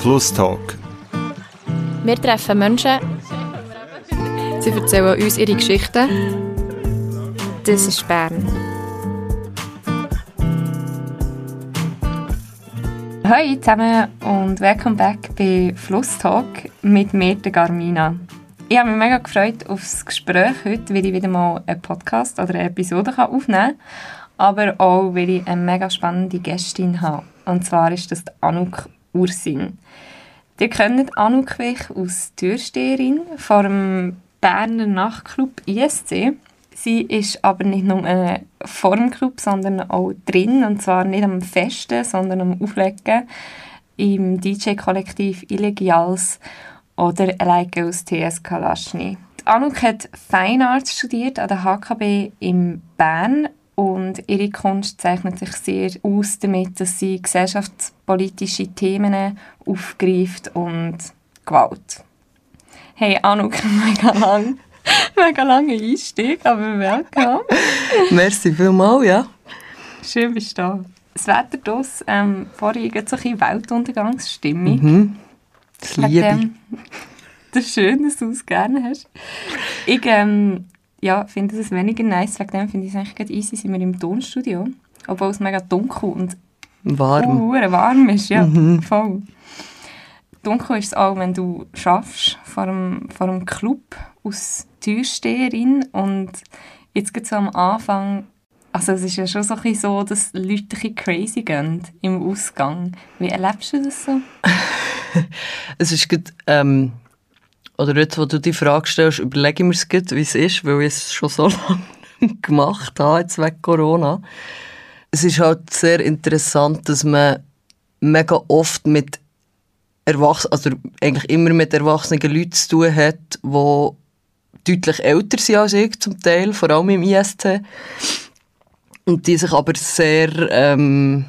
Flusstalk. Wir treffen Menschen. Sie erzählen uns ihre Geschichten. Das ist Bern. Hallo zusammen und welcome back bei Flusstalk mit mir, der Garmina. Ich habe mich mega gefreut auf das Gespräch heute, weil ich wieder mal einen Podcast oder eine Episode aufnehmen kann. Aber auch, weil ich eine mega spannende Gästin habe. Und zwar ist das Anouk Ursin. Ihr kennt Anouk Wich als Türsteherin vor dem Berner Nachtclub ISC. Sie ist aber nicht nur äh, vor dem Club, sondern auch drin. Und zwar nicht am Festen, sondern am Auflegen im DJ-Kollektiv Illegials oder Like aus TS Kalaschny. Anouk hat Fine Arts studiert an der HKB in Bern und ihre Kunst zeichnet sich sehr aus damit, dass sie gesellschaftspolitische Themen aufgreift und Gewalt. Hey Anouk, mega lang, mega lange Einstieg, aber willkommen. Merci vielmals, ja. Schön bist du da. Das Wetter draussen, ähm, vorhin so ein bisschen Weltuntergangsstimmung. Mhm. Das liebe ich. Ähm, das ist schön, dass du es gerne hast. Ich ähm, ja, finde es weniger nice, wegen dem finde ich es eigentlich easy, sind wir im Tonstudio, obwohl es mega dunkel und Warm. uh, warm ist, ja, voll. Dunkel ist es auch, wenn du schaffst vor einem, vor einem Club als Türsteherin und jetzt geht so am Anfang, also es ist ja schon so, ein bisschen so, dass Leute ein crazy gehen im Ausgang. Wie erlebst du das so? Es ist gut, ähm, oder jetzt, wo du die Frage stellst, überlege ich mir es gut, wie es ist, weil ich es schon so lange gemacht habe, jetzt wegen Corona. Es ist halt sehr interessant, dass man mega oft mit Erwachsenen, also eigentlich immer mit erwachsenen Leuten zu tun hat, die deutlich älter sind als ich zum Teil, vor allem im IST. Und die sich aber sehr ähm,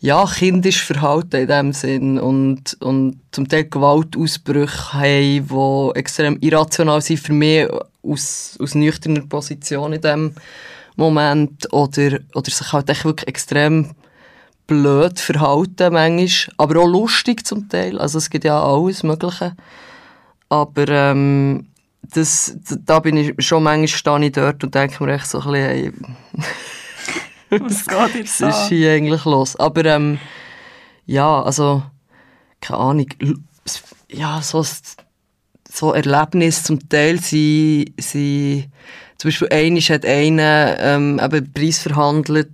ja, kindisch verhalten in dem Sinn und, und zum Teil Gewaltausbrüche haben, die extrem irrational sind für mich aus, aus nüchterner Position in dem Moment oder, oder sich halt echt wirklich extrem blöd verhalten manchmal, aber auch lustig zum Teil, also es gibt ja alles Mögliche, aber ähm, das, da bin ich schon manchmal stehe ich dort und denke mir echt so ein bisschen, hey, Was geht jetzt was ist hier eigentlich los? Aber ähm, ja, also, keine Ahnung, ja, so, so Erlebnisse zum Teil sind, sind zum Beispiel einmal hat einer ähm, eben Preis verhandelt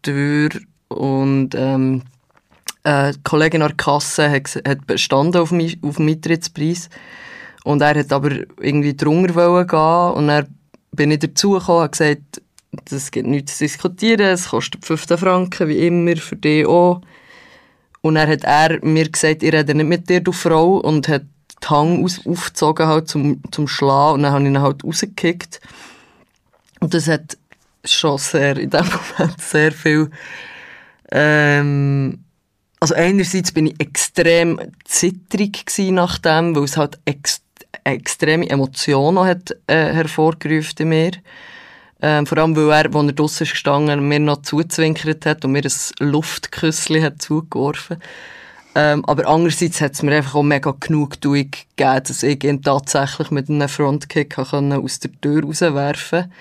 Tür und ähm, äh, Kollegin an der Kasse hat, hat bestanden auf, mich, auf den Eintrittspreis und er hat aber irgendwie drunter gehen und dann bin ich dazugekommen und gesagt, das gibt nichts zu diskutieren, es kostet 15 Franken, wie immer, für dich auch. Und dann hat er mir gesagt, ich rede nicht mit dir, du Frau, und hat die Hang aus, aufgezogen halt zum, zum Schlagen und dann habe ich ihn halt rausgekickt. Und das hat schon sehr, in dem Moment sehr viel, ähm, also einerseits bin ich extrem zittrig nach dem, weil es halt ex extreme Emotionen hat äh, hervorgerufen in mir. Ähm, vor allem, weil er, als er draussen gestanden, mir noch zuzwinkert hat und mir ein Luftküsschen hat zugeworfen. Ähm, aber andererseits hat es mir einfach auch mega Genugtuung gegeben, dass ich ihn tatsächlich mit einem Frontkick können aus der Tür rauswerfen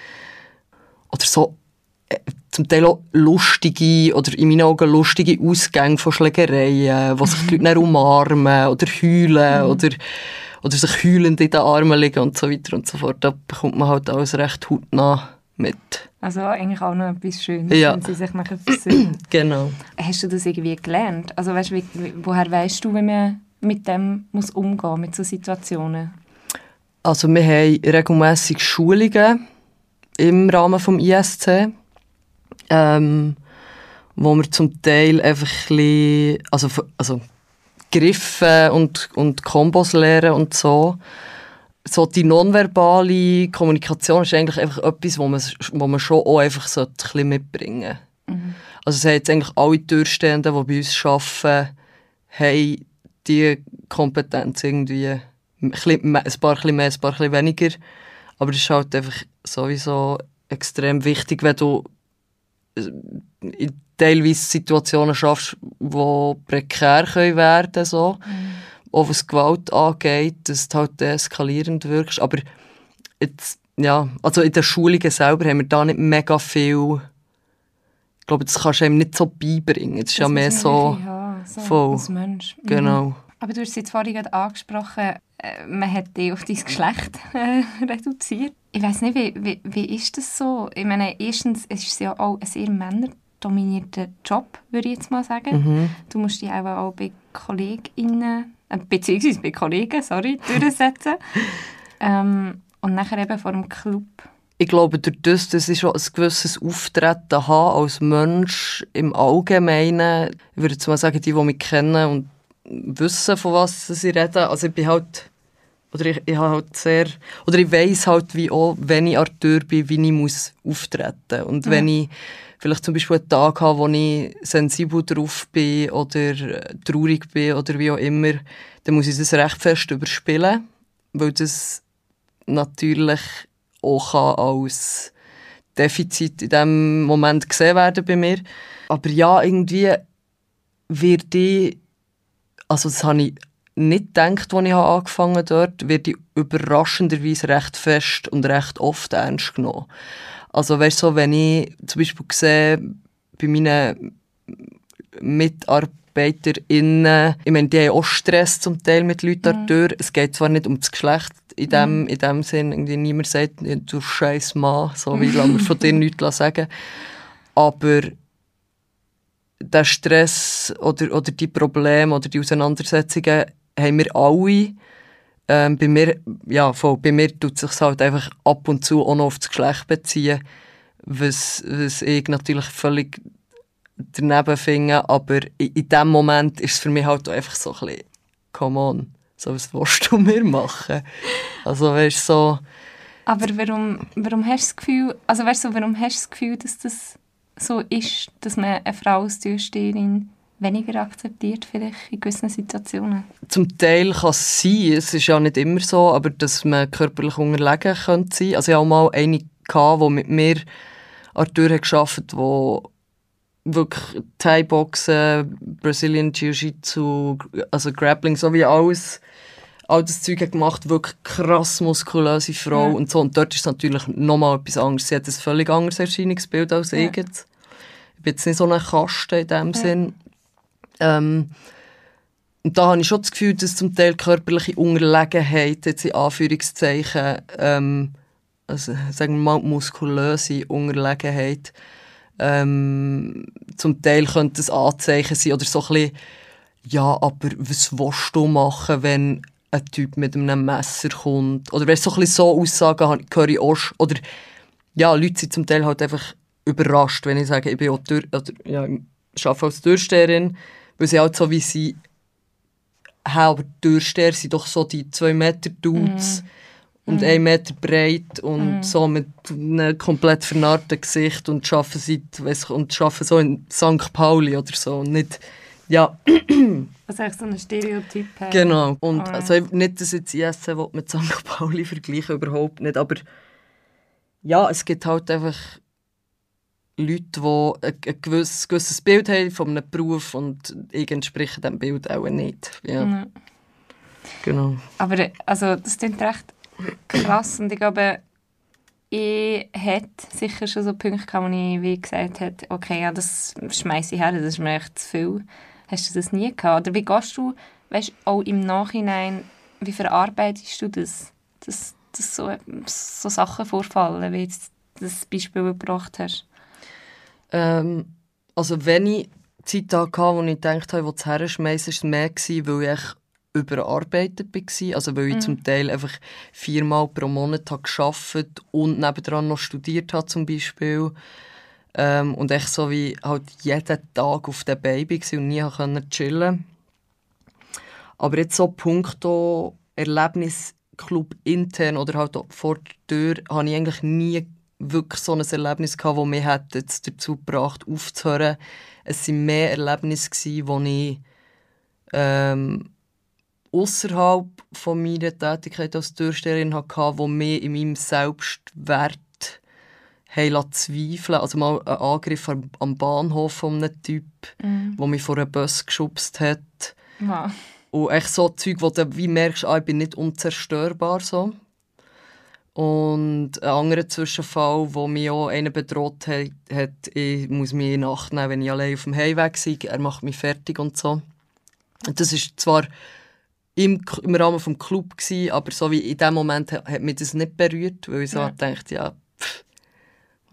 Oder so äh, zum Teil auch lustige, oder in meinen Augen lustige Ausgänge von Schlägereien, wo sich die Leute umarmen oder heulen oder, oder sich heulend in den Armen liegen und so weiter und so fort. Da bekommt man halt alles recht hautnah mit. Also eigentlich auch noch etwas Schönes, Ja. wenn sie sich nachher versöhnen. Genau. Hast du das irgendwie gelernt? Also weißt, wie, woher weißt du, wie man mit dem muss umgehen mit so Situationen? Also wir haben regelmässig Schulungen im Rahmen des ISC, ähm, wo wir zum Teil einfach ein bisschen, also, also Griffe und, und Kombos lernen und so. So die nonverbale Kommunikation ist eigentlich einfach etwas, wo man, wo man schon auch einfach so ein bisschen mitbringen Also es haben jetzt eigentlich alle Türstehenden, die bei uns arbeiten, haben die Kompetenz irgendwie ein, bisschen mehr- ein paar bisschen mehr, ein paar bisschen weniger. Aber es ist halt einfach sowieso extrem wichtig, wenn du in teilweise Situationen schaffst, die prekär können werden so. Mhm. Auch was Gewalt angeht, dass du halt eskalierend wirkst. Aber jetzt, ja, also in den Schulungen selber haben wir da nicht mega viel ich glaube, das kannst du ihm nicht so beibringen. Das ist das ja mehr so, haben, so voll. als Mensch. Mhm. Genau. Aber du hast es jetzt vorhin gerade angesprochen, äh, man hat dich auf dein Geschlecht äh, reduziert. Ich weiß nicht, wie, wie, wie ist das so? Ich meine, erstens es ist es ja auch ein sehr männerdominierter Job, würde ich jetzt mal sagen. Mhm. Du musst dich auch, auch bei KollegInnen, beziehungsweise bei Kollegen, sorry, durchsetzen. ähm, und nachher eben vor dem Club ich glaube, durch das, dass ich schon ein gewisses Auftreten habe als Mensch im Allgemeinen, ich würde jetzt mal sagen, die, die mich kennen und wissen, von was sie reden, also ich bin halt, oder ich, ich habe halt sehr, oder ich weiss halt, wie auch, wenn ich Arthur bin, wie ich muss auftreten und ja. wenn ich vielleicht zum Beispiel einen Tag habe, wo ich sensibel drauf bin oder traurig bin oder wie auch immer, dann muss ich das recht fest überspielen, weil das natürlich auch als Defizit in diesem Moment gesehen werden bei mir. Aber ja, irgendwie wird ich, also das habe ich nicht gedacht, als ich angefangen dort, wird ich überraschenderweise recht fest und recht oft ernst genommen. Also weißt so, wenn ich zum Beispiel sehe, bei meinen MitarbeiterInnen, ich meine, die haben auch Stress zum Teil mit Leuten mhm. Es geht zwar nicht um das Geschlecht in dem, mhm. in dem Sinn, irgendwie niemand sagt, du scheiß Mann, so wie lange von dir nichts sagen Aber der Stress oder, oder die Probleme oder die Auseinandersetzungen haben wir alle. Ähm, bei mir, ja, voll, bei mir tut sich halt einfach ab und zu auch noch auf das Geschlecht beziehen, was, was ich natürlich völlig daneben finde, aber in, in dem Moment ist es für mich halt einfach so ein bisschen, come on so, was willst du mir machen? Also, weißt so... Aber warum, warum hast du das Gefühl, also weißt du, warum hast du das Gefühl, dass das so ist, dass man eine Frau als Türsteherin weniger akzeptiert, vielleicht in gewissen Situationen? Zum Teil kann es sein, es ist ja nicht immer so, aber dass man körperlich unterlegen könnte sein. Also ich hatte auch mal eine, die mit mir an der Tür gearbeitet hat, wirklich Thai-Boxen, Brazilian Jiu-Jitsu, also Grappling, so wie alles, all das Zeug gemacht, wirklich krass muskulöse Frau ja. und so. Und dort ist es natürlich nochmal etwas anderes. Sie hat ein völlig anderes Erscheinungsbild als ja. ich jetzt. Ich bin jetzt nicht so ein Kasten in dem ja. Sinn. Ähm, und da habe ich schon das Gefühl, dass zum Teil körperliche Unterlegenheit, jetzt in Anführungszeichen, ähm, also sagen wir mal muskulöse Unterlegenheit, ähm, zum Teil könnte es Anzeichen sein oder so ein bisschen, ja, aber was willst du machen, wenn ein Typ mit einem Messer kommt? Oder weißt, so ein bisschen so Aussagen höre ich auch Oder ja, Leute sind zum Teil halt einfach überrascht, wenn ich sage, ich bin auch Tür, oder, ja, ich arbeite als Türsteherin, weil sie halt so wie sie haben, aber Türsteher sind doch so die 2 Meter Dudes. Mm und mhm. einen Meter breit und mhm. so mit einem komplett vernarrten Gesicht und arbeiten, seit, weiss, und arbeiten so in St. Pauli oder so und nicht, ja. Also echt so ein Stereotyp. Hey. Genau. Und oh. also nicht, dass jetzt IS mit St. Pauli vergleichen, überhaupt nicht, aber ja, es gibt halt einfach Leute, die ein, gewisses, gewisses Bild haben von einem Beruf und ich entspreche diesem Bild auch nicht. Ja. Mhm. Genau. Aber also, das klingt recht krass. Und ich glaube, ich hätte sicher schon so Punkte gehabt, wo ich wie gesagt habe, okay, ja, das schmeiße ich her, das ist mir echt zu viel. Hast du das nie gehabt? Oder wie gehst du, weißt, auch im Nachhinein, wie verarbeitest du das, dass, dass so, so Sachen vorfallen, wie jetzt das Beispiel gebracht hast? Ähm, also wenn ich Zeit hatte, wo ich dachte, wo das herschmeißen, war es mehr, weil ich überarbeitet war. Also weil ich mhm. zum Teil einfach viermal pro Monat habe gearbeitet und nebendran noch studiert habe zum Beispiel. Ähm, und echt so wie halt jeden Tag auf dem Baby war und nie konnte chillen. Aber jetzt so punkto Erlebnisclub intern oder halt vor der Tür habe ich eigentlich nie wirklich so ein Erlebnis gehabt, das mich hat jetzt dazu gebracht, aufzuhören. Es waren mehr Erlebnisse, die ich ähm, außerhalb von meiner Tätigkeit als Türsteherin hatte, die mich in meinem Selbstwert haben zweifeln Also mal ein Angriff am, Bahnhof von einem Typ, Mhm. der mich vor einem Bus geschubst hat. Wow. Und echt so Zeug, wo du wie merkst, ah, ich bin nicht unzerstörbar. So. Und ein anderer Zwischenfall, wo mich auch einer bedroht hat, ich muss mich in Nacht nehmen, wenn ich allein auf dem Heimweg bin. Er macht mich fertig und so. Und das ist zwar im, im Rahmen des Club, gewesen, aber so wie in dem Moment hat, hat mich das nicht berührt, weil ich so Ja. dachte, ja, pff,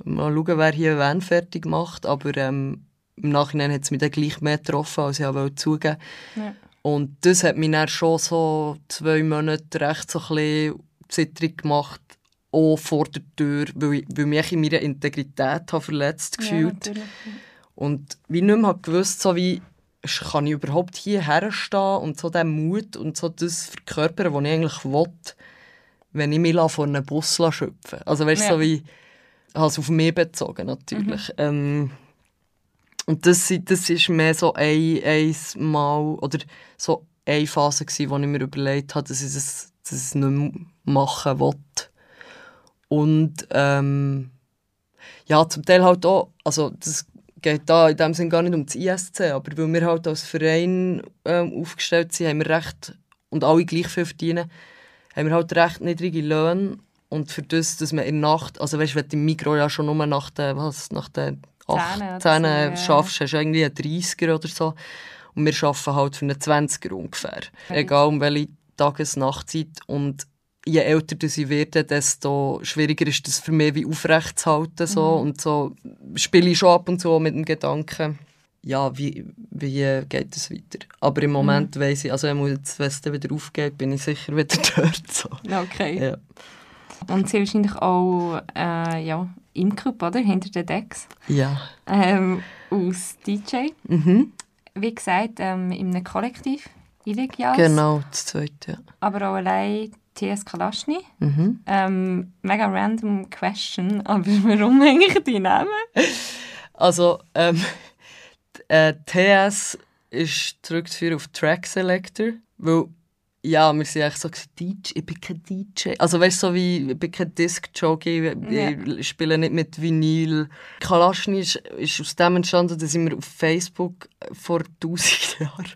mal schauen, wer hier wen fertig macht. Aber ähm, im Nachhinein hat es mich dann gleich mehr getroffen, als ich auch wollte zugeben Ja. Und das hat mich dann schon so zwei Monate recht so ein bisschen zittrig gemacht, auch vor der Tür, weil ich, weil mich in meiner Integrität habe verletzt Ja, gefühlt. natürlich. Und wie nicht mehr gewusst, so wie, kann ich überhaupt hier herstehen und so den Mut und so das verkörpern, was ich eigentlich will, wenn ich mich von einem Bus schöpfen Also weißt du, Ja. so wie, es auf mich bezogen natürlich. Ähm, und das, das ist mehr so ein, ein Mal, oder so eine Phase gewesen, wo ich mir überlegt habe, dass ich das, dass ich es nicht mehr machen will. Und ähm, ja, zum Teil halt auch, also das geht da in dem Sinne gar nicht um das ISC, aber weil wir halt als Verein ähm, aufgestellt sind, haben wir recht, und alle gleich viel verdienen, haben wir halt recht niedrige Löhne und für das, dass man in der Nacht, also weißt du, wenn du im Mikro ja schon nur nach den, was, nach den Zähne oder 8 so, Zähnen ja. schaffst, hast du irgendwie einen 30er oder so und wir arbeiten halt für einen 20er ungefähr. Egal um welche Tages-Nachtzeit und je älter sie werde, desto schwieriger ist es für mich, wie aufrecht zu halten. So. Mhm. Und so spiele ich schon ab und zu mit dem Gedanken, ja, wie, wie geht es weiter? Aber im Moment Mhm. weiss ich, also wenn es wieder aufgeht, bin ich sicher wieder dort. So. Okay. Ja. Und sie wahrscheinlich auch äh, ja, im Club, oder? Hinter den Decks. ja. Ähm, aus DJ. Mhm. Wie gesagt, ähm, in einem Kollektiv. Illegal. Genau, das zweite. Ja. Aber auch allein TS Kalaschny. Mhm. Ähm, mega random question, aber warum eigentlich die Namen? Also, ähm, äh, TS ist zurückzuführen auf Track Selector, weil, ja, wir sind echt so DJ, ich bin kein DJ. Also, weißt du, so wie, ich bin kein Disc-Jockey, ich spiele nicht mit Vinyl. Kalaschny ist, ist aus dem entstanden, dass ich mir auf Facebook vor tausend Jahren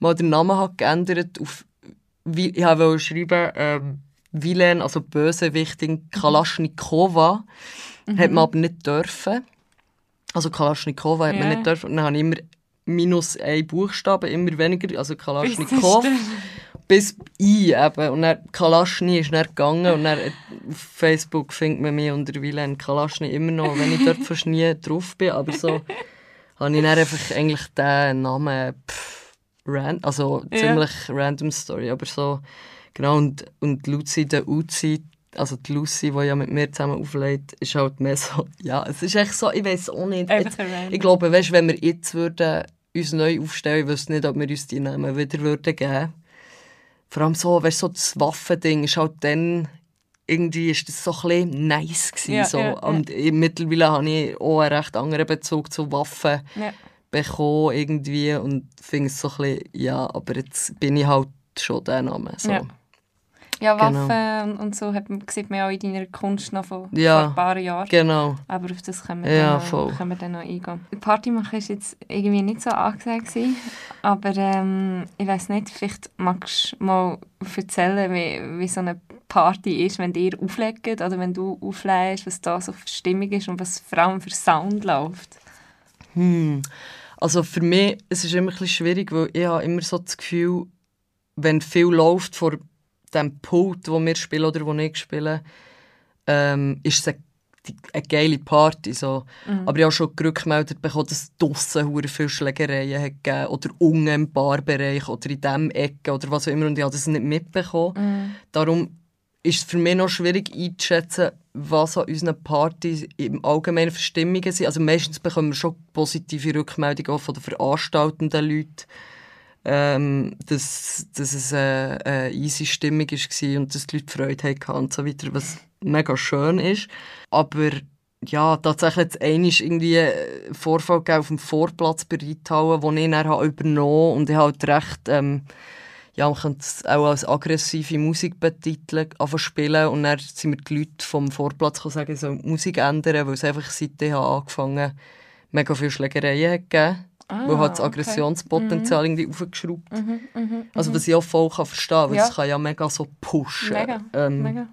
mal den Namen habe geändert auf, wie, ich wollte schreiben, ähm, Vilen, also Bösewichtin Kalaschnikova, hat man aber nicht dürfen. Also Kalaschnikova hat man Ja. nicht dürfen. Und dann habe ich immer minus ein Buchstabe, immer weniger, also Bis Kalaschnikov. das Bis I eben. Und dann Kalaschny ist dann gegangen und dann auf Facebook findet man mich unter Vilen Kalaschny immer noch, wenn ich dort fast nie drauf bin. Aber so habe ich dann einfach eigentlich den Namen pff, ran, also ziemlich random Story. Aber so, genau. Und, und Lucy, der Uzi, also die Lucy, die ja mit mir zusammen auflegt, ist halt mehr so, ja, es ist echt so, ich weiß auch nicht. Jetzt, ich glaube, weißt, wenn wir jetzt würden, uns neu aufstellen, ich wüsste nicht, ob wir uns die Namen wieder würden geben Vor allem so, weißt, so das Waffending ist halt dann, irgendwie ist das so ein bisschen nice gewesen. Ja, so. ja, ja. Und ich- mittlerweile habe ich auch einen recht anderen Bezug zu Waffen Ja. Bekommen irgendwie und finde es so ein bisschen, ja, aber jetzt bin ich halt schon der Name. So. Ja. Ja, Genau. Waffen und so hat man, sieht man auch in deiner Kunst noch von Ja. vor ein paar Jahren. Genau. Aber auf das können wir, Ja, dann, voll. noch, können wir dann noch eingehen. Party machen ist jetzt irgendwie nicht so angesagt gewesen, aber ähm, ich weiß nicht, vielleicht magst du mal erzählen, wie, wie so eine Party ist, wenn ihr auflegt oder wenn du auflegst, was da so für Stimmung ist und was vor allem für Sound läuft. Hm. Also für mich es ist immer ein bisschen schwierig, weil ich habe immer so das Gefühl, wenn viel läuft vor dem Pult, wo wir spielen oder wo ich spiele, ähm, ist es eine, eine geile Party. So. Aber ich habe schon gerückmeldet bekommen, dass es draussen viele Schlägereien hat gegeben oder unten im Barbereich oder in diesem Ecke oder was auch immer und ich habe das nicht mitbekommen. Darum ist es für mich noch schwierig einzuschätzen, was an unseren Partys im Allgemeinen für Stimmungen sind. Also meistens bekommen wir schon positive Rückmeldungen von den veranstaltenden Leuten, ähm, dass, dass es eine, eine easy Stimmung war und dass die Leute Freude hatten und so weiter, was mega schön ist. Aber ja, tatsächlich es einmal irgendwie einen Vorfall gegeben auf dem Vorplatz bei Reithauen, den ich dann übernommen habe und ich halt recht... Ähm, ja, man könnte es auch als aggressive Musik betiteln, anfangen spielen und dann sind mir die Leute vom Vorplatz gekommen, sagen, so Musik ändern, weil es einfach seitdem angefangen mega viele Schlägereien hat gegeben. Ah, weil hat das okay. Aggressionspotenzial irgendwie aufgeschraubt. Mhm, mhm, Also was ich auch voll kann verstehen kann, weil Ja. es kann ja mega so pushen. Mega, Ähm, mega.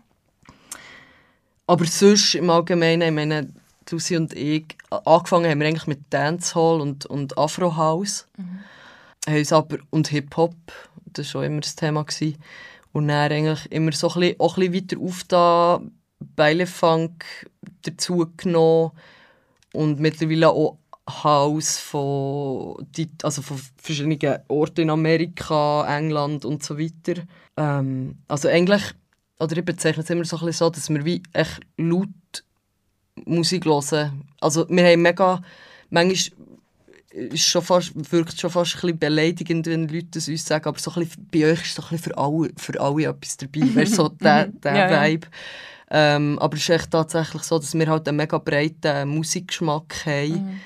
Aber sonst im Allgemeinen, ich meine, Lucy und ich, angefangen haben wir eigentlich mit Dancehall und, und Afro House. Haben uns aber, und Hip-Hop, das war schon immer das Thema. Gewesen. Und dann eigentlich immer so ein bisschen, auch ein bisschen weiter auf da Beilefunk dazu genommen und mittlerweile auch House von, also von verschiedenen Orten in Amerika, England und so weiter. Ähm, also eigentlich, oder ich bezeichne es immer so, ein bisschen so, dass wir wie echt laut Musik hören. Also wir haben mega, manchmal ist schon fast, wirkt schon fast ein bisschen beleidigend, wenn Leute das uns sagen, aber so ein bisschen, bei euch ist so ein bisschen für alle, für alle etwas dabei, weißt, so der, der Ja, ja. Vibe. Ähm, aber es ist echt tatsächlich so, dass wir halt einen mega breiten Musikgeschmack haben.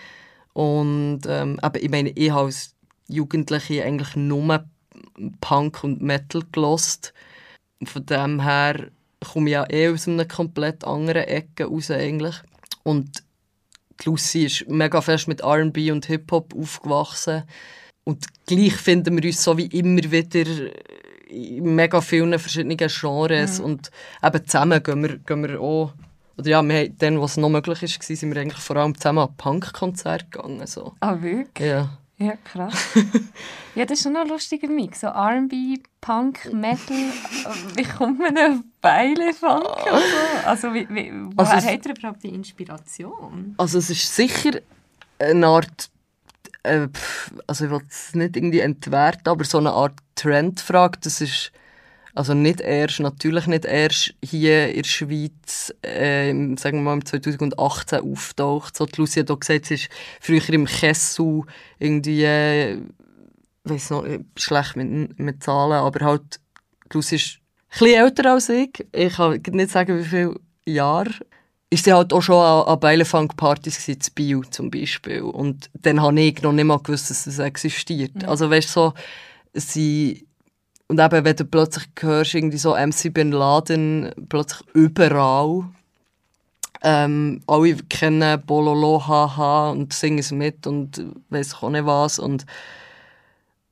Und ähm, eben, ich meine, ich habe als Jugendliche eigentlich nur Punk und Metal gelost. Von dem her komme ich ja eh aus einer komplett anderen Ecke raus eigentlich. Und die Lucy ist mega fest mit R&B und Hip-Hop aufgewachsen. Und gleich finden wir uns so wie immer wieder in mega vielen verschiedenen Genres. Und eben zusammen gehen wir, gehen wir auch... Oder ja, wir haben, dann, was noch möglich war, sind wir eigentlich vor allem zusammen an Punk-Konzerte gegangen. So. Ah, wirklich? Ja. Ja, krass. ja, das ist schon ein lustiger Mix. So R&B, Punk, Metal. Wie kommt man auf Beile Funk und so? Also, wie, wie, woher Also hat er überhaupt die Inspiration? Also es ist sicher eine Art, äh, also ich will es nicht irgendwie entwerten, aber so eine Art Trendfrage, das ist also nicht erst, natürlich nicht erst hier in der Schweiz, äh, sagen wir mal im 2018 auftaucht. So, die hat auch gesagt, sie ist früher im Kessel irgendwie, äh, weiß noch, bin schlecht mit, mit Zahlen, aber halt, die Lucy ist ein bisschen älter als ich. Ich kann nicht sagen, wie viele Jahre ist sie halt auch schon an, an Beilefang-Partys zu Bio zum Beispiel. Und dann habe ich noch nicht mal gewusst, dass das existiert. Also weißt du, so, sie... Und eben, wenn du plötzlich hörst, irgendwie so MC Bin Laden, plötzlich überall. Ähm, alle kennen Bololo, haha und singen es mit und weiss auch nicht was. Und,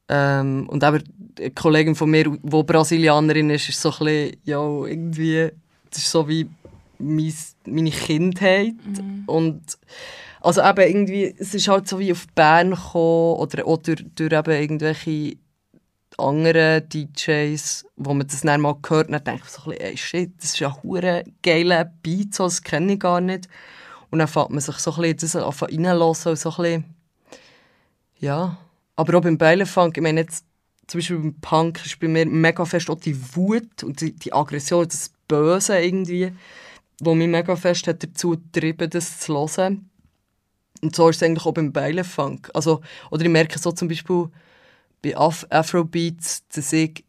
ähm, und eben eine Kollegin von mir, die Brasilianerin ist, ist so ein bisschen, ja, irgendwie, das ist so wie mein, meine Kindheit. Und also eben irgendwie, es ist halt so wie auf Bern gekommen oder auch durch, durch eben irgendwelche anderen DJs, wo man das dann mal gehört, dann denkt man so ein bisschen, ey, shit, das ist ja hure geiler Beat, das kenne ich gar nicht. Und dann fängt man sich so ein bisschen das reinlassen und so ein bisschen, ja. Aber auch beim Beilefunk, ich meine jetzt, zum Beispiel beim Punk ist bei mir mega fest auch die Wut und die, die Aggression, das Böse irgendwie, wo mich mega fest hat dazu getrieben, das zu hören. Und so ist es eigentlich auch beim Beilefunk. Also, oder ich merke so zum Beispiel bei Af Afrobeats, dass ich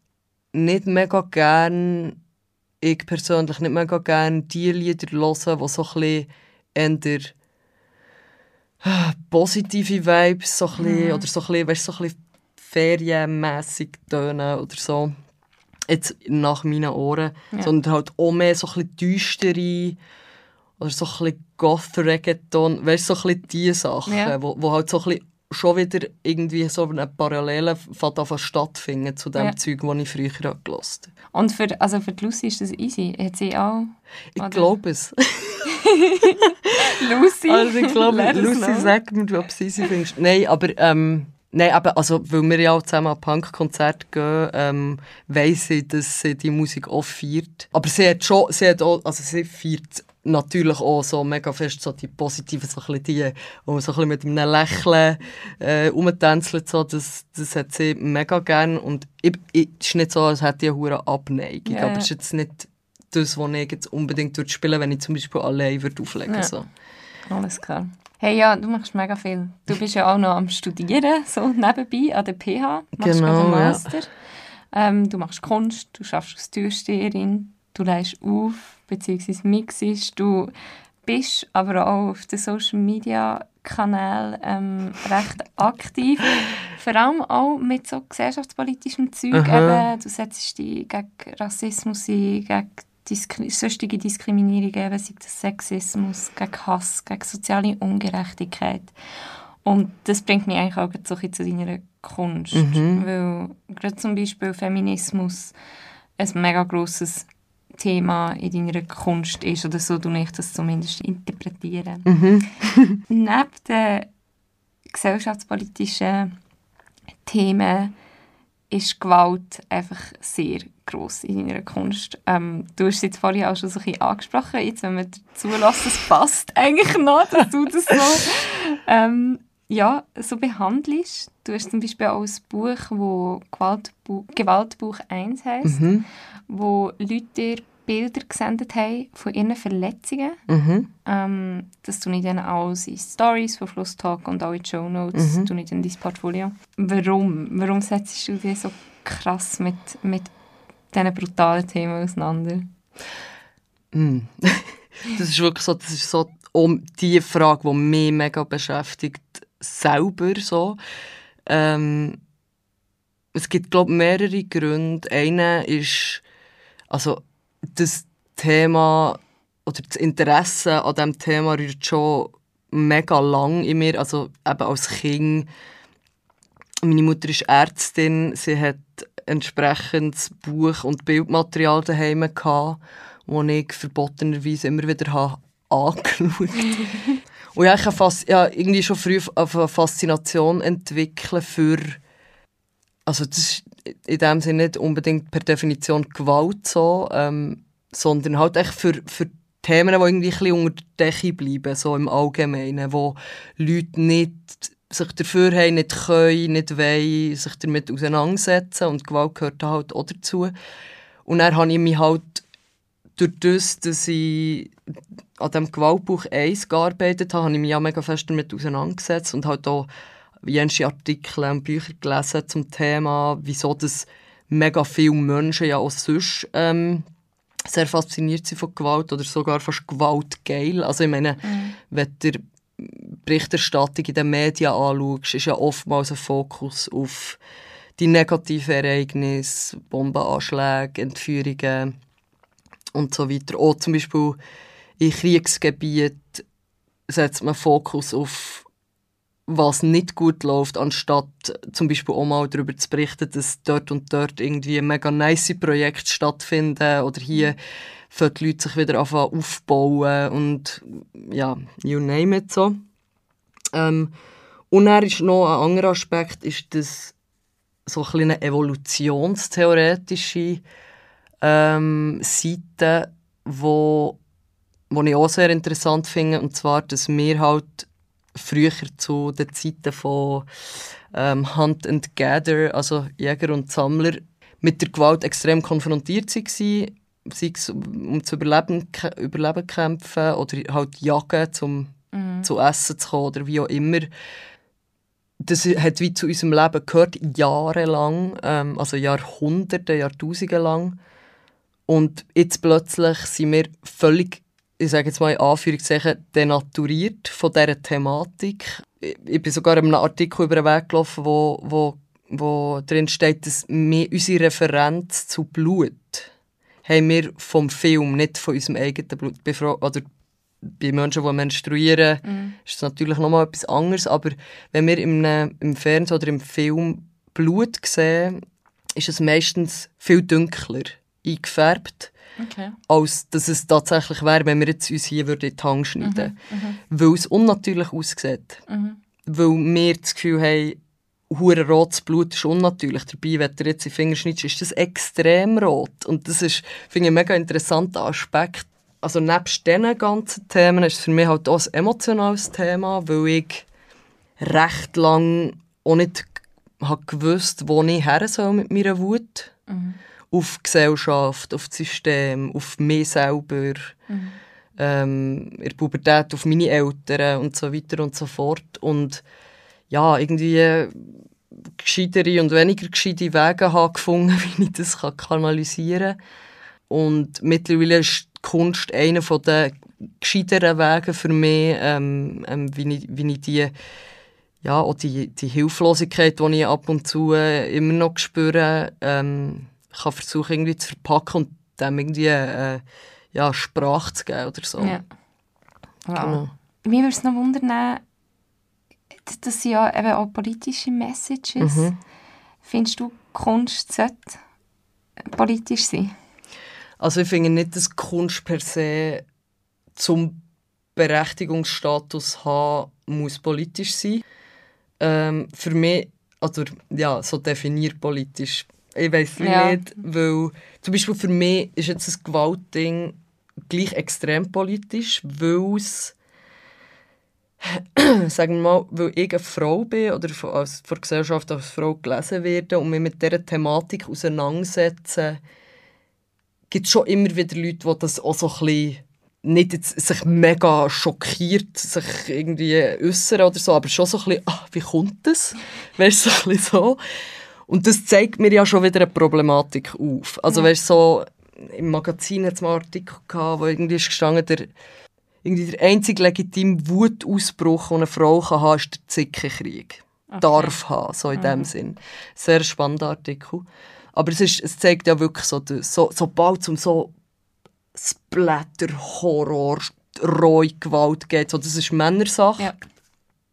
nicht mega gern, ich persönlich nicht mega gern die Lieder höre, die so ein bisschen ah, positive Vibes so ein bisschen, oder so ein bisschen, weißt, so ein bisschen ferienmässig tönen oder so. Jetzt nach meinen Ohren. Ja. Sondern halt auch mehr so ein bisschen düstere oder so ein bisschen Goth-Reggaeton, weißt du, so ein bisschen diese Sachen, Ja. wo, wo halt so ein bisschen schon wieder irgendwie so eine Parallele stattfinden zu dem Ja. Zeug, das ich früher gehört habe. Und für, also für die Lucy ist das easy. Hat sie auch Ich glaube es. Lucy? Also ich glaube, Lucy sagt mir, ob sie sie findest. Nein, aber ähm, nein, aber also, weil wir ja auch zusammen an Punk-Konzerte gehen, ähm, weiss ich, dass sie die Musik auch feiert. Aber sie hat schon, sie hat auch, also sie feiert natürlich auch so mega fest so die positiven, so ein die, wo man so ein mit einem Lächeln äh, rumtänzelt, so, das, das hat sie mega gern und ich, ich, es ist nicht so, als hätte ich eine Abneigung, Ja, aber es ist jetzt nicht das, was ich jetzt unbedingt würde spielen wenn ich zum Beispiel allein würde auflegen Ja. so. Alles klar. Hey, ja, du machst mega viel. Du bist ja auch noch am Studieren, so nebenbei an der PH. Machst Genau, gerade einen ja. Master. Ähm, du machst Kunst, du schaffst als Türsteherin, du leist auf, beziehungsweise mixest, du bist aber auch auf den Social Media Kanälen ähm, recht aktiv. Vor allem auch mit so gesellschaftspolitischem Zeug. Eben, du setzt dich gegen Rassismus ein, gegen Diskri sonstige Diskriminierung, eben, sei das Sexismus, gegen Hass, gegen soziale Ungerechtigkeit. Und das bringt mich eigentlich auch so zu deiner Kunst. Mhm. Weil gerade zum Beispiel Feminismus ein mega grosses Thema in deiner Kunst ist, oder so du ich das zumindest interpretieren. Mhm. Neben den gesellschaftspolitischen Themen ist Gewalt einfach sehr groß in deiner Kunst. Ähm, du hast es jetzt vorhin auch schon so ein bisschen angesprochen, jetzt, wenn man dazu lässt, es passt eigentlich noch, dass du das so ähm, ja, so behandelst. Du hast zum Beispiel auch ein Buch, das Gewaltbuch, Gewaltbuch 1 heisst, mhm. wo Leute dir Bilder gesendet haben von ihren Verletzungen. Mhm. Ähm, das tue ich dann alles in Stories von Fluss Talk und auch in Show Notes mhm. tue ich dann dein Portfolio. Warum? Warum setzt du dich so krass mit, mit diesen brutalen Themen auseinander? Mm. das ist wirklich so, das ist so um die Frage, die mich mega beschäftigt, selber so. Ähm, es gibt, glaube ich, mehrere Gründe. Einer ist, also das Thema oder das Interesse an diesem Thema rührt schon mega lang in mir. Also eben als Kind. Meine Mutter ist Ärztin. Sie hat entsprechendes Buch- und Bildmaterial daheim gehabt, das ich verbotenerweise immer wieder habe angeschaut Und ja, ich habe fast, ja, irgendwie schon früh eine Faszination entwickeln für also das ist in dem Sinne nicht unbedingt per Definition Gewalt so, ähm, sondern halt echt für, für Themen, die irgendwie ein unter der Decke bleiben, so im Allgemeinen, wo Leute nicht sich dafür haben, nicht können, nicht wollen, sich damit auseinandersetzen und Gewalt gehört halt auch dazu. Und dann habe ich mich halt durch das, dass ich an diesem Gewaltbuch 1 gearbeitet habe, habe ich mich ja mega fest damit auseinandergesetzt und halt auch jenste Artikel und Bücher gelesen zum Thema, wieso das mega viele Menschen ja auch sonst ähm, sehr fasziniert sind von Gewalt oder sogar fast gewaltgeil. Also ich meine, mhm. wenn du Berichterstattung in den Medien anschaust, ist ja oftmals ein Fokus auf die negativen Ereignisse, Bombenanschläge, Entführungen und so weiter. Auch zum Beispiel in Kriegsgebieten setzt man Fokus auf was nicht gut läuft, anstatt zum Beispiel auch mal darüber zu berichten, dass dort und dort irgendwie mega nice Projekte stattfinden oder hier für die Leute sich wieder aufbauen und ja, you name it so. Ähm, und dann ist noch ein anderer Aspekt, ist das so ein eine evolutionstheoretische ähm, Seite, wo, wo ich auch sehr interessant finde, und zwar, dass wir halt früher zu den Zeiten von ähm, Hunt and Gather, also Jäger und Sammler, mit der Gewalt extrem konfrontiert waren, sei es um zu überleben, überleben kämpfen oder halt jagen, um mhm. zu essen zu kommen oder wie auch immer. Das hat wie zu unserem Leben gehört, jahrelang, ähm, also Jahrhunderte, Jahrtausende lang. Und jetzt plötzlich sind wir völlig ich sage jetzt mal in Anführungszeichen, denaturiert von dieser Thematik. Ich bin sogar in einem Artikel über den Weg gelaufen, wo, wo, wo drin steht, dass wir unsere Referenz zu Blut haben wir vom Film, nicht von unserem eigenen Blut. Oder bei Menschen, die menstruieren, mm. ist es natürlich nochmal etwas anderes. Aber wenn wir im, im Fernsehen oder im Film Blut sehen, ist es meistens viel dunkler eingefärbt Okay. Als dass es tatsächlich wäre, wenn wir jetzt uns hier in die Hand schneiden mhm. mhm. Weil es unnatürlich aussieht. Mhm. Weil wir das Gefühl haben, hure rotes Blut ist unnatürlich. Dabei, wenn du jetzt die Finger schneidest, ist das extrem rot. Und das ist, finde ich, ein mega interessanter Aspekt. Also nebst diesen ganzen Themen ist es für mich halt auch ein emotionales Thema, weil ich recht lang auch nicht habe gewusst, wo ich her soll mit meiner Wut. Mhm auf die Gesellschaft, auf das System, auf mich selber, mhm. ähm, in der Pubertät auf meine Eltern und so weiter und so fort. Und ja, irgendwie gescheitere und weniger gescheite Wege habe gefunden, wie ich das kanalisieren kann. Und mittlerweile ist die Kunst einer der gescheiteren Wege für mich, ähm, ähm, wie, ich, wie ich die, ja, auch die, die Hilflosigkeit, die ich ab und zu äh, immer noch spüre, ähm, kann versuchen irgendwie zu verpacken und dem irgendwie äh, ja, Sprache zu geben oder so. Ja. Wow. Genau. Mich würde es noch wundern, das sind ja eben auch politische Messages. Mhm. Findest du, Kunst sollte politisch sein? Also ich finde nicht, dass Kunst per se zum Berechtigungsstatus haben muss politisch sein. Ähm, für mich, also ja, so definiert politisch. Ich weiß Ja. nicht, weil zum Beispiel für mich ist jetzt das Gewaltding gleich extrem politisch, weil es sagen wir mal, weil ich eine Frau bin oder von, als, von der Gesellschaft als Frau gelesen werde und mich mit dieser Thematik auseinandersetze, gibt es schon immer wieder Leute, die das auch so ein bisschen nicht jetzt sich mega schockiert sich irgendwie äußern oder so, aber schon so ein bisschen, ah, wie kommt das? Weißt du, so ein bisschen so. Und das zeigt mir ja schon wieder eine Problematik auf. Also, weißt du, so, im Magazin hat es mal einen Artikel gehabt, wo irgendwie ist gestanden, der, irgendwie der einzige legitime Wutausbruch, den eine Frau kann haben ist der Zickenkrieg. Darf haben, so in dem Sinn. Sehr spannender Artikel. Aber es, ist, es zeigt ja wirklich so, so sobald es um so Splatter, Horror, rohe Gewalt geht, so, das ist Männersache. Ja.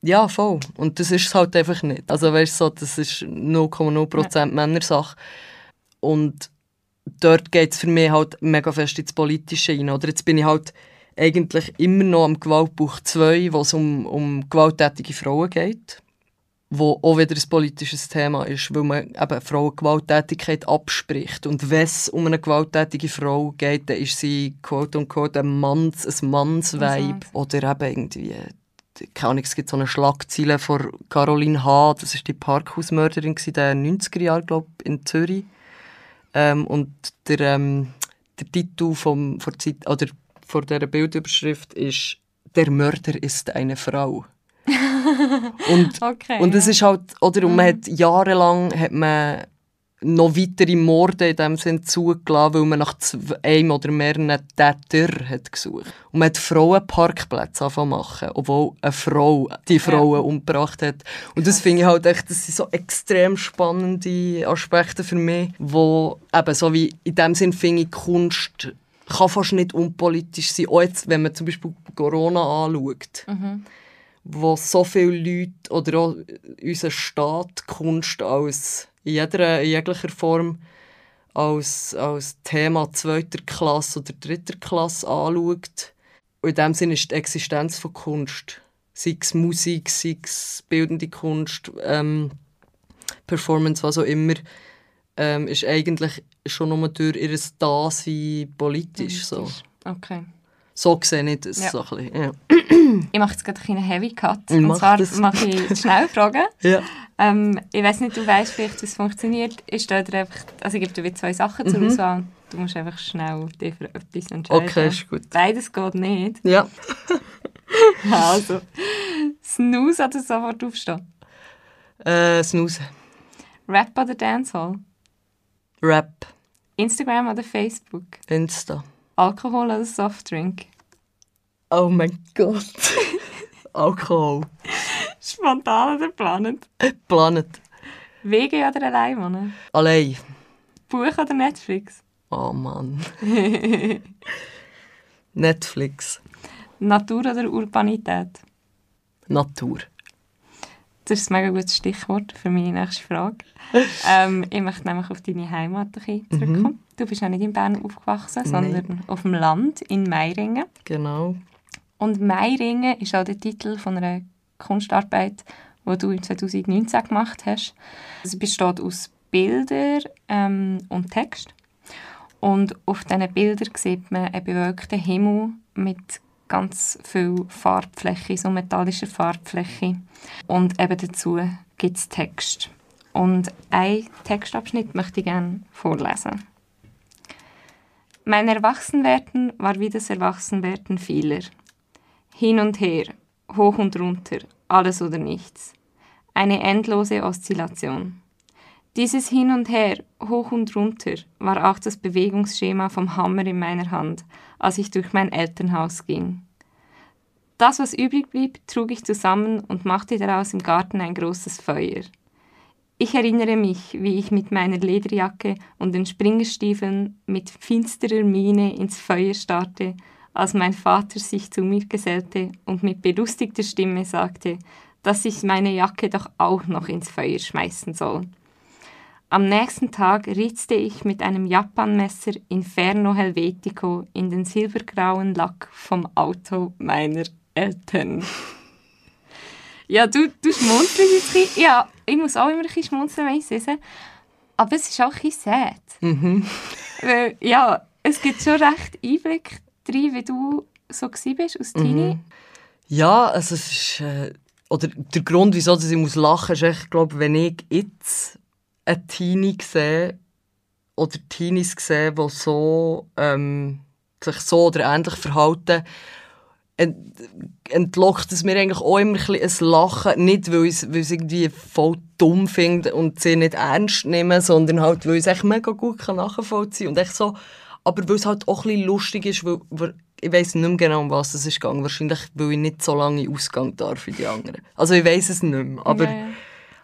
Ja, voll. Und das ist es halt einfach nicht. Also weißt du, so, das ist 0,0% Männersache. Und dort geht es für mich halt mega fest ins Politische rein. Oder jetzt bin ich halt eigentlich immer noch am Gewaltbuch 2, wo es um, um gewalttätige Frauen geht. Wo auch wieder ein politisches Thema ist, weil man eben Frauen Gewalttätigkeit abspricht. Und wenn es um eine gewalttätige Frau geht, dann ist sie quote unquote ein Manns, ein Mannsweib. Manns. Oder eben irgendwie keine Ahnung, es gibt so eine Schlagzeile von Caroline H., das war die Parkhausmörderin in den 90er Jahren, glaube in Zürich. Ähm, und der, ähm, der Titel vom, von, Zeit, oder von dieser Bildüberschrift ist «Der Mörder ist eine Frau». und, Okay. und es ja. ist halt, oder, und man hat jahrelang hat man noch weitere Morde in dem Sinn zugelassen, weil man nach einem oder mehreren Tätern hat gesucht. Und man hat Frauenparkplätze angefangen zu machen, obwohl eine Frau die Frauen umgebracht hat. Und das finde ich halt echt, das sind so extrem spannende Aspekte für mich, wo eben so wie in dem Sinn finde ich Kunst kann fast nicht unpolitisch sein. Auch jetzt, wenn man zum Beispiel Corona anschaut wo so viele Leute oder auch unser Staat Kunst als in, jeder, jeglicher Form als, als Thema zweiter Klasse oder dritter Klasse anschaut. Und in dem Sinne ist die Existenz von Kunst, sei es Musik, sei es bildende Kunst, ähm, Performance, was auch immer, ähm, ist eigentlich schon nur durch ihr Dasein politisch. So, Okay. so gesehen nicht das Ja. so ein bisschen. Ja. Ich mache jetzt gerade einen Heavy Cut. Ich Und mach zwar das. mache ich schnell Fragen. Ja. Ähm, ich weiß nicht, du weißt vielleicht, wie es funktioniert. Ich stelle dir einfach, also ich gebe dir wie zwei Sachen zur Auswahl. Du musst einfach schnell dich für etwas entscheiden. Mhm. Okay, ist gut. Beides geht nicht. ja. Also, Snooze oder sofort aufstehen? Äh, Snooze. Rap oder Dancehall? Rap. Instagram oder Facebook? Insta. Alkohol oder Softdrink? Oh mein Gott. Alkohol. Spontan oder planend? Planet. WG oder allein wohnen? Allein. Buch oder Netflix? Oh Mann. Netflix. Natur oder Urbanität? Natur. Das ist ein mega gutes Stichwort für meine nächste Frage. ähm, ich möchte nämlich auf deine Heimat bisschen zurückkommen. Du bist ja nicht in Bern aufgewachsen, sondern auf dem Land in Meiringen. Genau. Und Meiringen ist auch der Titel von einer Kunstarbeit, die du im 2019 gemacht hast. Es besteht aus Bildern ähm, und Text. Und auf diesen Bildern sieht man einen bewölkten Himmel mit ganz viel Farbfläche, so metallischer Farbfläche. Und eben dazu gibt es Text. Und einen Textabschnitt möchte ich gerne vorlesen. Mein Erwachsenwerden war wie das Erwachsenwerden vieler. Hin und her, hoch und runter, alles oder nichts. Eine endlose Oszillation. Dieses Hin und Her, hoch und runter, war auch das Bewegungsschema vom Hammer in meiner Hand, als ich durch mein Elternhaus ging. Das, was übrig blieb, trug ich zusammen und machte daraus im Garten ein großes Feuer. Ich erinnere mich, wie ich mit meiner Lederjacke und den Springerstiefeln mit finsterer Miene ins Feuer starrte, als mein Vater sich zu mir gesellte und mit belustigter Stimme sagte, dass ich meine Jacke doch auch noch ins Feuer schmeißen soll. Am nächsten Tag ritzte ich mit einem Japanmesser Inferno Helvetico in den silbergrauen Lack vom Auto meiner Eltern. Ja, du, du schmunzelst jetzt Ja, ich muss auch immer ein bisschen schmunzeln, wenn ich es. Aber es ist auch ein bisschen sad. Mhm. Weil, ja, es gibt schon recht Einblick drin, wie du so als Teenie. Mhm. Ja, also es ist... Äh, oder der Grund, wieso ich muss lachen muss, ist, echt, glaube wenn ich jetzt einen Teenie sehe oder Teenies sehe, die so, ähm, sich so oder ähnlich verhalten, ent entlockt es mir eigentlich auch immer ein, ein Lachen. Nicht, weil ich es irgendwie voll dumm finde und sie nicht ernst nehme, sondern halt, weil ich es echt mega gut nachvollziehen kann. Und echt so, aber weil es halt auch ein bisschen lustig ist, weil, weil ich weiß nicht mehr genau, um was es ist gegangen. Wahrscheinlich, weil ich nicht so lange Ausgang darf wie die anderen. Also ich weiß es nicht mehr. Aber Ja, ja.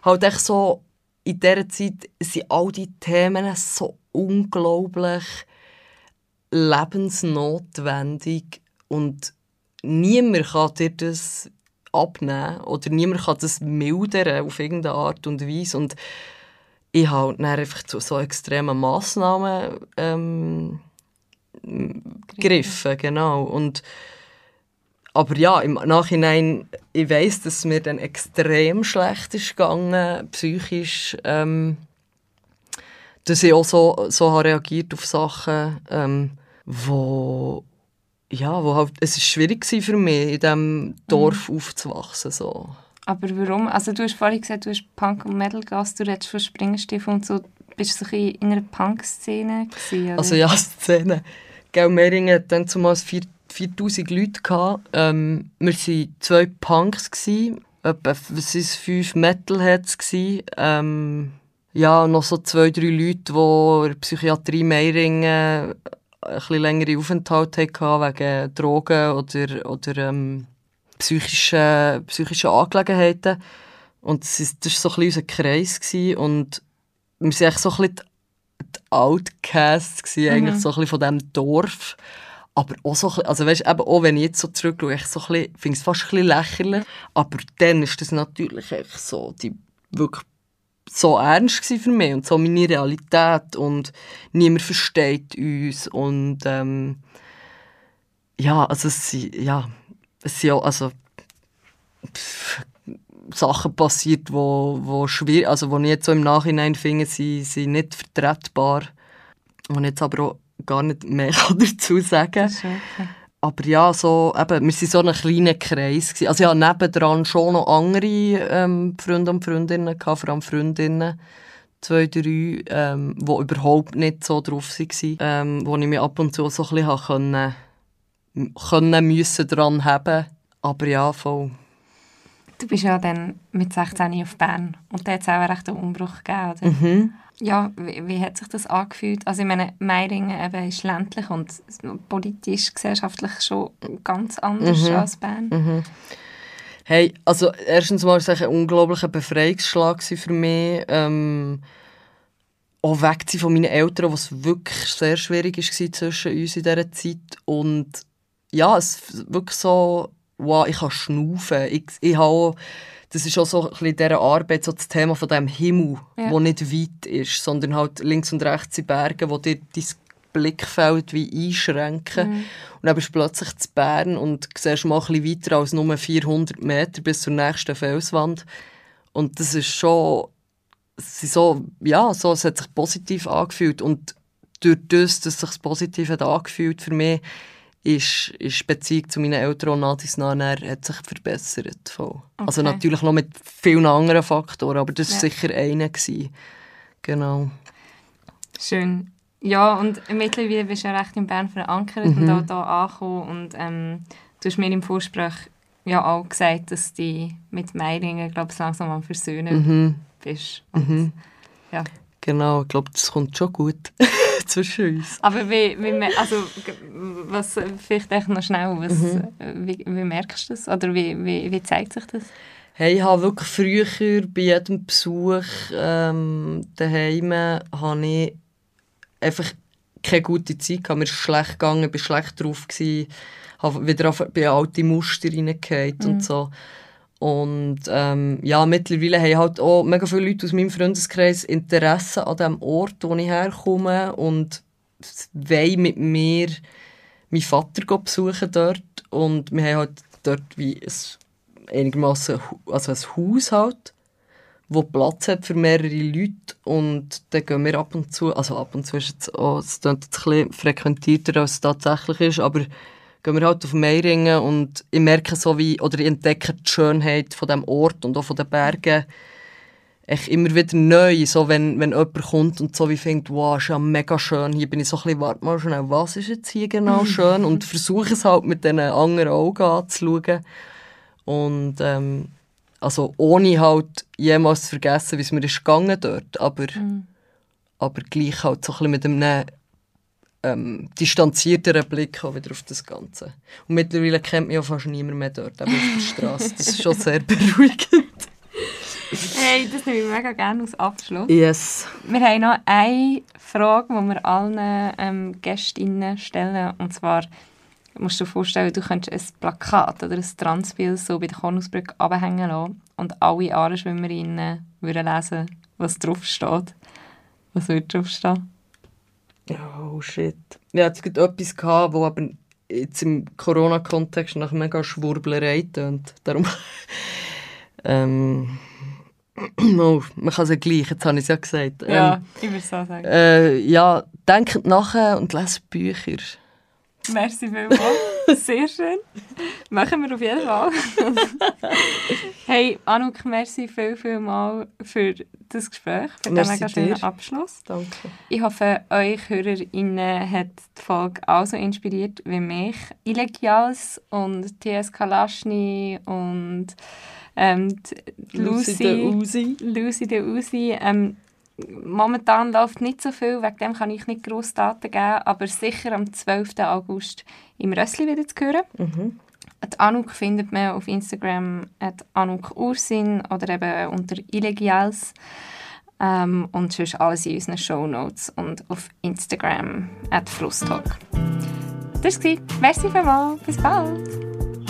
halt echt so, in dieser Zeit sind all die Themen so unglaublich lebensnotwendig und niemand kann dir das abnehmen oder niemand kann das mildern auf irgendeine Art und Weise und ich habe dann einfach zu so extremen Massnahmen ähm, gegriffen, genau. Und, aber ja, im Nachhinein, ich weiß, dass es mir dann extrem schlecht ist gegangen, psychisch, ähm, dass ich auch so, so habe reagiert auf Sachen, ähm, wo, ja, wo halt, es ist schwierig war für mich, in diesem Dorf aufzuwachsen, so. Aber warum? Also du hast vorhin gesagt, du hast Punk und Metal gehasst, du redest von Springerstiefel und so. Bist du so ein bisschen in einer Punk-Szene gewesen, oder? Also ja, Szene. Gell, Meiringen hat dann zumal 4 4000 Leute gehabt. Ähm, wir waren zwei Punks, gewesen, etwa was ist, fünf Metalheads. Gewesen. Ähm, ja, noch so zwei, drei Leute, die in der Psychiatrie Meiringen ein bisschen längere Aufenthalt hatten wegen Drogen oder, oder ähm, psychischen, psychischen Angelegenheiten. Und das war so ein bisschen unser Kreis. Gewesen. Und wir waren so ein bisschen die, Outcasts gewesen, eigentlich so ein bisschen von diesem Dorf. Aber auch so ein bisschen, also weißt, eben auch wenn ich jetzt so zurückschaue, ich so finde es fast ein bisschen lächerlich. Aber dann ist das natürlich echt so, die wirklich so ernst für mich und so meine Realität und niemand versteht uns und ähm, ja, also es sind, ja, es sind auch, also pff, Sachen passiert, wo, wo schwierig, also wo ich jetzt so im Nachhinein finde, sie sind nicht vertretbar und jetzt aber auch gar nicht mehr dazu sagen okay. aber ja, so, eben, wir waren so ein kleiner Kreis. Gewesen. Also ich hatte nebendran schon noch andere ähm, Freunde und Freundinnen, gehabt, vor allem Freundinnen, zwei, drei, ähm, die überhaupt nicht so drauf waren, ähm, wo ich mich ab und zu so ein bisschen können, können müssen dran haben. Aber ja, voll. Du bist ja dann mit 16 auf Bern und da hat es auch einen Umbruch gegeben, oder? Mhm. Ja, wie, wie hat sich das angefühlt? Also ich meine, Meiringen eben ist ländlich und politisch, gesellschaftlich schon ganz anders Mhm. als Bern. Hey, also erstens mal war es ein unglaublicher Befreiungsschlag für mich. Ähm, auch weg zu von meinen Eltern, was wirklich sehr schwierig war zwischen uns in dieser Zeit. Und ja, es wirklich so, wow, ich kann schnaufen. Ich, ich habe das ist auch so ein bisschen in dieser Arbeit so das Thema von dem Himmel, Ja. der nicht weit ist, sondern halt links und rechts die Berge, wo dir dein Blickfeld wie einschränken. Und dann bist du plötzlich zu Bern und siehst mal ein bisschen weiter als nur 400 Meter bis zur nächsten Felswand. Und das ist schon, es ist so, ja, so, es hat sich positiv angefühlt. Und durch das, dass es sich positiv hat angefühlt für mich, ist, ist die Beziehung zu meinen Eltern und Nadis nachher hat sich verbessert. Voll. Also Okay. natürlich noch mit vielen anderen Faktoren, aber das war Ja. sicher einer. Gewesen. Genau. Schön. Ja, und mittlerweile bist du ja recht in Bern verankert und auch hier angekommen. Und ähm, du hast mir im Vorgespräch ja auch gesagt, dass du mit Meiringen, glaube ich, langsam am Versöhnen Mhm. bist. Und ja. Genau, ich glaube, das kommt schon gut zwischen uns. Aber wie, wie also, was, vielleicht echt noch schnell, was, wie, wie merkst du das? Oder wie, wie, wie zeigt sich das? Hey, ich habe wirklich früher bei jedem Besuch ähm, daheim habe ich einfach keine gute Zeit gehabt. Mir ist schlecht gegangen, ich war schlecht drauf, gewesen, habe wieder auf, bei alte Muster reingefallen und so. Und ähm, ja, mittlerweile haben halt auch mega viele Leute aus meinem Freundeskreis Interesse an dem Ort, wo ich herkomme und wollen mit mir meinen Vater besuchen dort. Und wir haben halt dort wie ein, einigermaßen also ein Haus halt, wo Platz hat für mehrere Leute und dann gehen wir ab und zu, also ab und zu ist es auch, es jetzt ein frequentierter als es tatsächlich ist, aber gehen wir halt auf Meiringen und ich merke so wie, oder ich entdecke die Schönheit von dem Ort und auch von den Bergen echt immer wieder neu, so wenn, wenn jemand kommt und so wie findet, wow, ist ja mega schön, hier bin ich so ein bisschen, warte mal schnell, was ist jetzt hier genau schön? Und versuche es halt mit diesen anderen Augen anzuschauen. Und ähm, also ohne halt jemals zu vergessen, wie es mir ist gegangen dort, aber, aber gleich halt so ein bisschen mit einem ähm, distanzierteren Blick auch wieder auf das Ganze. Und mittlerweile kennt mich ja fast niemand mehr dort, eben auf der Straße. Das ist schon sehr beruhigend. Hey, das nehme ich mega gerne als Abschluss. Yes. Wir haben noch eine Frage, die wir allen ähm, Gästinnen stellen. Und zwar musst du dir vorstellen, du könntest ein Plakat oder ein Transbild so bei der Kornusbrücke abhängen lassen und alle Ahrenschwimmerinnen würden lesen, was drauf steht. Was würde drauf stehen? Oh shit. Ja, es gibt etwas gehabt, wo aber jetzt im Corona-Kontext nach mega Schwurblerei tönt. Darum. ähm. Oh, man kann es ja gleich, jetzt habe ich es ja gesagt. Ja, Ähm, ich würde so sagen. äh, ja, denkt nachher und leset Bücher. Merci vielmals. Sehr schön. Machen wir auf jeden Fall. hey, Anouk, merci viel, viel mal für das Gespräch, für den Merci mega schönen dir. Abschluss. Danke. Ich hoffe, euch HörerInnen hat die Folge auch so inspiriert wie mich. Illegials und TS Kalaschny und ähm, die Lucy de Lucy, Uzi. Lucy de Uzi. Ähm, momentan läuft nicht so viel, wegen dem kann ich nicht grosse Daten geben, aber sicher am 12. August im Rössli wieder zu hören. Mhm. Die Anouk findet man auf Instagram at Anouk Ursin oder eben unter Illegials. Ähm, und sonst alles in unseren Shownotes und auf Instagram at Flusstalk. Das war's. Merci vielmals. Bis bald.